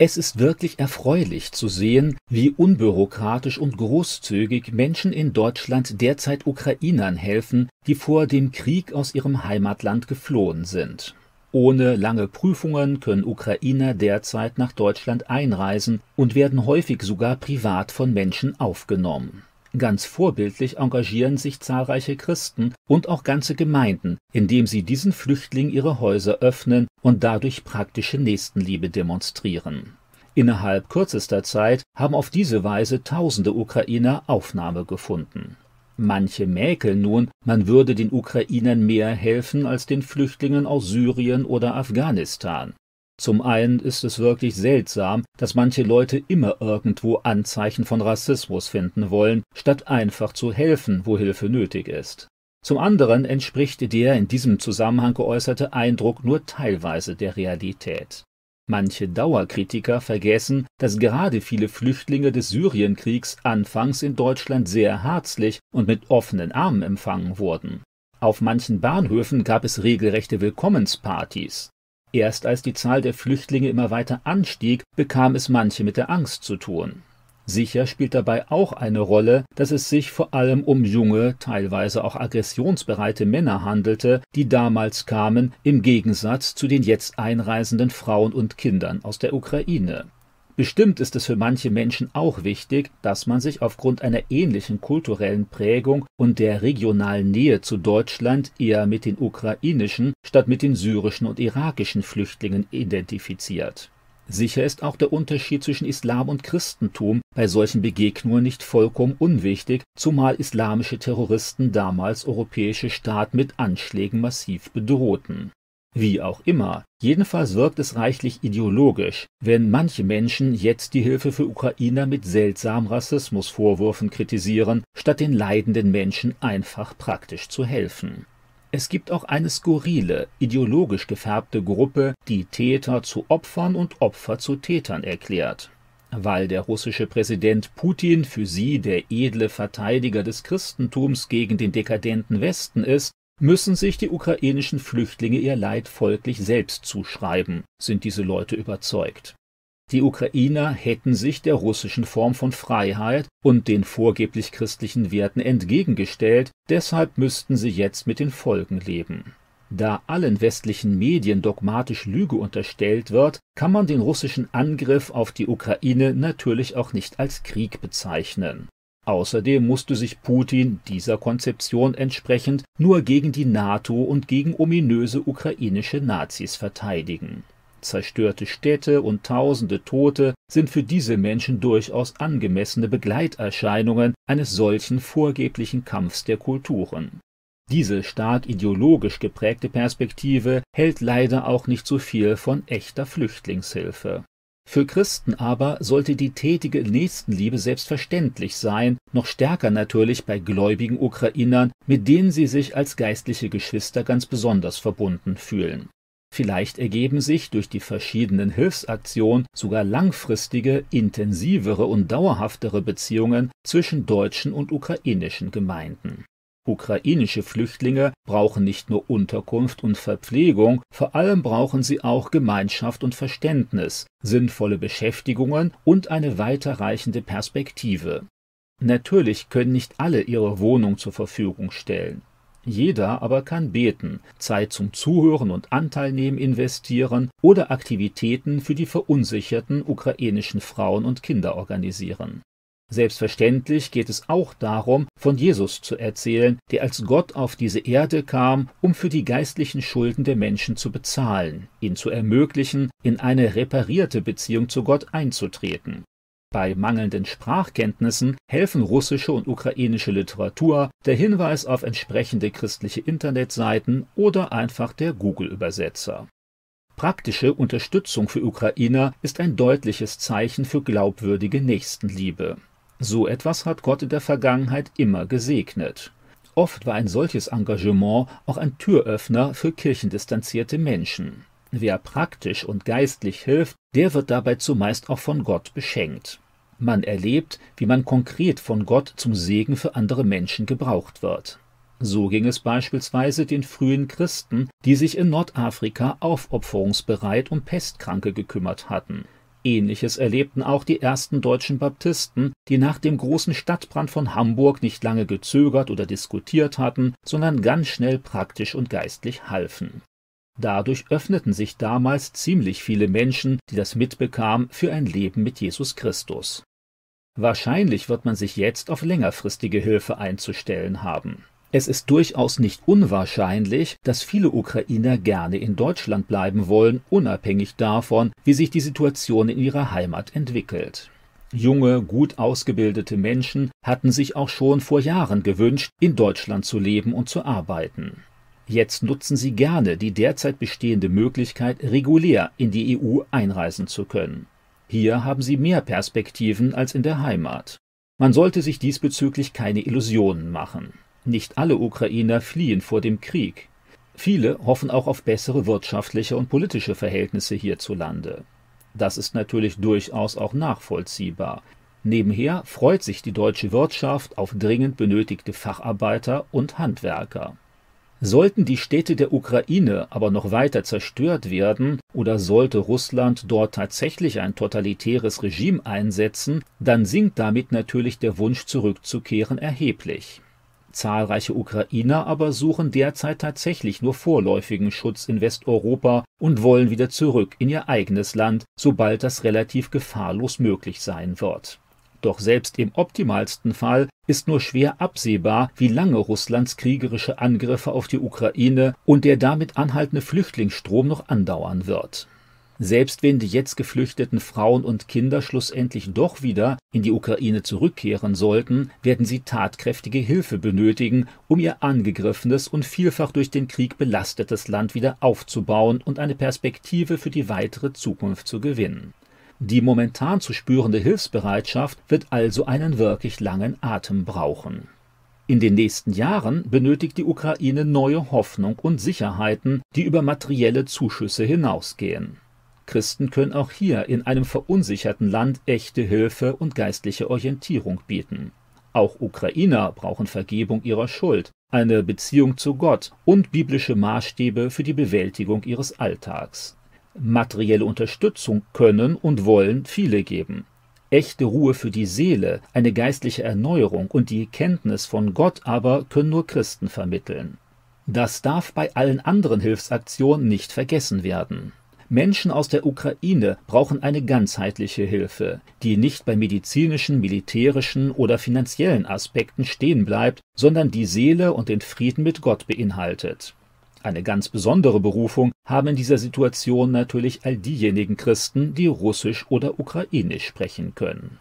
Es ist wirklich erfreulich zu sehen, wie unbürokratisch und großzügig Menschen in Deutschland derzeit Ukrainern helfen, die vor dem Krieg aus ihrem Heimatland geflohen sind. Ohne lange Prüfungen können Ukrainer derzeit nach Deutschland einreisen und werden häufig sogar privat von Menschen aufgenommen. Ganz vorbildlich engagieren sich zahlreiche Christen und auch ganze Gemeinden, indem sie diesen Flüchtlingen ihre Häuser öffnen und dadurch praktische Nächstenliebe demonstrieren. Innerhalb kürzester Zeit haben auf diese Weise tausende Ukrainer Aufnahme gefunden. Manche mäkeln nun, man würde den Ukrainern mehr helfen als den Flüchtlingen aus Syrien oder Afghanistan. Zum einen ist es wirklich seltsam, dass manche Leute immer irgendwo Anzeichen von Rassismus finden wollen, statt einfach zu helfen, wo Hilfe nötig ist. Zum anderen entspricht der in diesem Zusammenhang geäußerte Eindruck nur teilweise der Realität. Manche Dauerkritiker vergessen, dass gerade viele Flüchtlinge des Syrienkriegs anfangs in Deutschland sehr herzlich und mit offenen Armen empfangen wurden. Auf manchen Bahnhöfen gab es regelrechte Willkommenspartys. Erst als die Zahl der Flüchtlinge immer weiter anstieg, bekam es manche mit der Angst zu tun. Sicher spielt dabei auch eine Rolle, dass es sich vor allem um junge, teilweise auch aggressionsbereite Männer handelte, die damals kamen, im Gegensatz zu den jetzt einreisenden Frauen und Kindern aus der Ukraine. Bestimmt ist es für manche Menschen auch wichtig, dass man sich aufgrund einer ähnlichen kulturellen Prägung und der regionalen Nähe zu Deutschland eher mit den ukrainischen statt mit den syrischen und irakischen Flüchtlingen identifiziert. Sicher ist auch der Unterschied zwischen Islam und Christentum bei solchen Begegnungen nicht vollkommen unwichtig, zumal islamische Terroristen damals europäische Staaten mit Anschlägen massiv bedrohten. Wie auch immer, jedenfalls wirkt es reichlich ideologisch, wenn manche Menschen jetzt die Hilfe für Ukrainer mit seltsamen Rassismusvorwürfen kritisieren, statt den leidenden Menschen einfach praktisch zu helfen. Es gibt auch eine skurrile, ideologisch gefärbte Gruppe, die Täter zu Opfern und Opfer zu Tätern erklärt. Weil der russische Präsident Putin für sie der edle Verteidiger des Christentums gegen den dekadenten Westen ist, müssen sich die ukrainischen Flüchtlinge ihr Leid folglich selbst zuschreiben, sind diese Leute überzeugt. Die Ukrainer hätten sich der russischen Form von Freiheit und den vorgeblich christlichen Werten entgegengestellt, deshalb müssten sie jetzt mit den Folgen leben. Da allen westlichen Medien dogmatisch Lüge unterstellt wird, kann man den russischen Angriff auf die Ukraine natürlich auch nicht als Krieg bezeichnen. Außerdem musste sich Putin dieser Konzeption entsprechend nur gegen die NATO und gegen ominöse ukrainische Nazis verteidigen. Zerstörte Städte und tausende Tote sind für diese Menschen durchaus angemessene Begleiterscheinungen eines solchen vorgeblichen Kampfs der Kulturen. Diese stark ideologisch geprägte Perspektive hält leider auch nicht so viel von echter Flüchtlingshilfe. Für Christen aber sollte die tätige Nächstenliebe selbstverständlich sein, noch stärker natürlich bei gläubigen Ukrainern, mit denen sie sich als geistliche Geschwister ganz besonders verbunden fühlen. Vielleicht ergeben sich durch die verschiedenen Hilfsaktionen sogar langfristige, intensivere und dauerhaftere Beziehungen zwischen deutschen und ukrainischen Gemeinden. Ukrainische Flüchtlinge brauchen nicht nur Unterkunft und Verpflegung, vor allem brauchen sie auch Gemeinschaft und Verständnis, sinnvolle Beschäftigungen und eine weiterreichende Perspektive. Natürlich können nicht alle ihre Wohnung zur Verfügung stellen. Jeder aber kann beten, Zeit zum Zuhören und Anteilnehmen investieren oder Aktivitäten für die verunsicherten ukrainischen Frauen und Kinder organisieren. Selbstverständlich geht es auch darum, von Jesus zu erzählen, der als Gott auf diese Erde kam, um für die geistlichen Schulden der Menschen zu bezahlen, ihn zu ermöglichen, in eine reparierte Beziehung zu Gott einzutreten. Bei mangelnden Sprachkenntnissen helfen russische und ukrainische Literatur, der Hinweis auf entsprechende christliche Internetseiten oder einfach der Google-Übersetzer. Praktische Unterstützung für Ukrainer ist ein deutliches Zeichen für glaubwürdige Nächstenliebe. So etwas hat Gott in der Vergangenheit immer gesegnet. Oft war ein solches Engagement auch ein Türöffner für kirchendistanzierte Menschen. Wer praktisch und geistlich hilft, der wird dabei zumeist auch von Gott beschenkt. Man erlebt, wie man konkret von Gott zum Segen für andere Menschen gebraucht wird. So ging es beispielsweise den frühen Christen, die sich in Nordafrika aufopferungsbereit um Pestkranke gekümmert hatten. Ähnliches erlebten auch die ersten deutschen Baptisten, die nach dem großen Stadtbrand von Hamburg nicht lange gezögert oder diskutiert hatten, sondern ganz schnell praktisch und geistlich halfen. Dadurch öffneten sich damals ziemlich viele Menschen, die das mitbekamen, für ein Leben mit Jesus Christus. Wahrscheinlich wird man sich jetzt auf längerfristige Hilfe einzustellen haben. Es ist durchaus nicht unwahrscheinlich, dass viele Ukrainer gerne in Deutschland bleiben wollen, unabhängig davon, wie sich die Situation in ihrer Heimat entwickelt. Junge, gut ausgebildete Menschen hatten sich auch schon vor Jahren gewünscht, in Deutschland zu leben und zu arbeiten. Jetzt nutzen sie gerne die derzeit bestehende Möglichkeit, regulär in die EU einreisen zu können. Hier haben sie mehr Perspektiven als in der Heimat. Man sollte sich diesbezüglich keine Illusionen machen. Nicht alle Ukrainer fliehen vor dem Krieg. Viele hoffen auch auf bessere wirtschaftliche und politische Verhältnisse hierzulande. Das ist natürlich durchaus auch nachvollziehbar. Nebenher freut sich die deutsche Wirtschaft auf dringend benötigte Facharbeiter und Handwerker. Sollten die Städte der Ukraine aber noch weiter zerstört werden oder sollte Russland dort tatsächlich ein totalitäres Regime einsetzen, dann sinkt damit natürlich der Wunsch zurückzukehren erheblich. Zahlreiche Ukrainer aber suchen derzeit tatsächlich nur vorläufigen Schutz in Westeuropa und wollen wieder zurück in ihr eigenes Land, sobald das relativ gefahrlos möglich sein wird. Doch selbst im optimalsten Fall ist nur schwer absehbar, wie lange Russlands kriegerische Angriffe auf die Ukraine und der damit anhaltende Flüchtlingsstrom noch andauern wird selbst wenn die jetzt geflüchteten Frauen und Kinder schlussendlich doch wieder in die Ukraine zurückkehren sollten, werden sie tatkräftige Hilfe benötigen, um ihr angegriffenes und vielfach durch den Krieg belastetes Land wieder aufzubauen und eine Perspektive für die weitere Zukunft zu gewinnen. Die momentan zu spürende Hilfsbereitschaft wird also einen wirklich langen Atem brauchen. In den nächsten Jahren benötigt die Ukraine neue Hoffnung und Sicherheiten, die über materielle Zuschüsse hinausgehen. Christen können auch hier in einem verunsicherten Land echte Hilfe und geistliche Orientierung bieten. Auch Ukrainer brauchen Vergebung ihrer Schuld, eine Beziehung zu Gott und biblische Maßstäbe für die Bewältigung ihres Alltags. Materielle Unterstützung können und wollen viele geben. Echte Ruhe für die Seele, eine geistliche Erneuerung und die Kenntnis von Gott aber können nur Christen vermitteln. Das darf bei allen anderen Hilfsaktionen nicht vergessen werden. Menschen aus der Ukraine brauchen eine ganzheitliche Hilfe, die nicht bei medizinischen, militärischen oder finanziellen Aspekten stehen bleibt, sondern die Seele und den Frieden mit Gott beinhaltet. Eine ganz besondere Berufung haben in dieser Situation natürlich all diejenigen Christen, die Russisch oder Ukrainisch sprechen können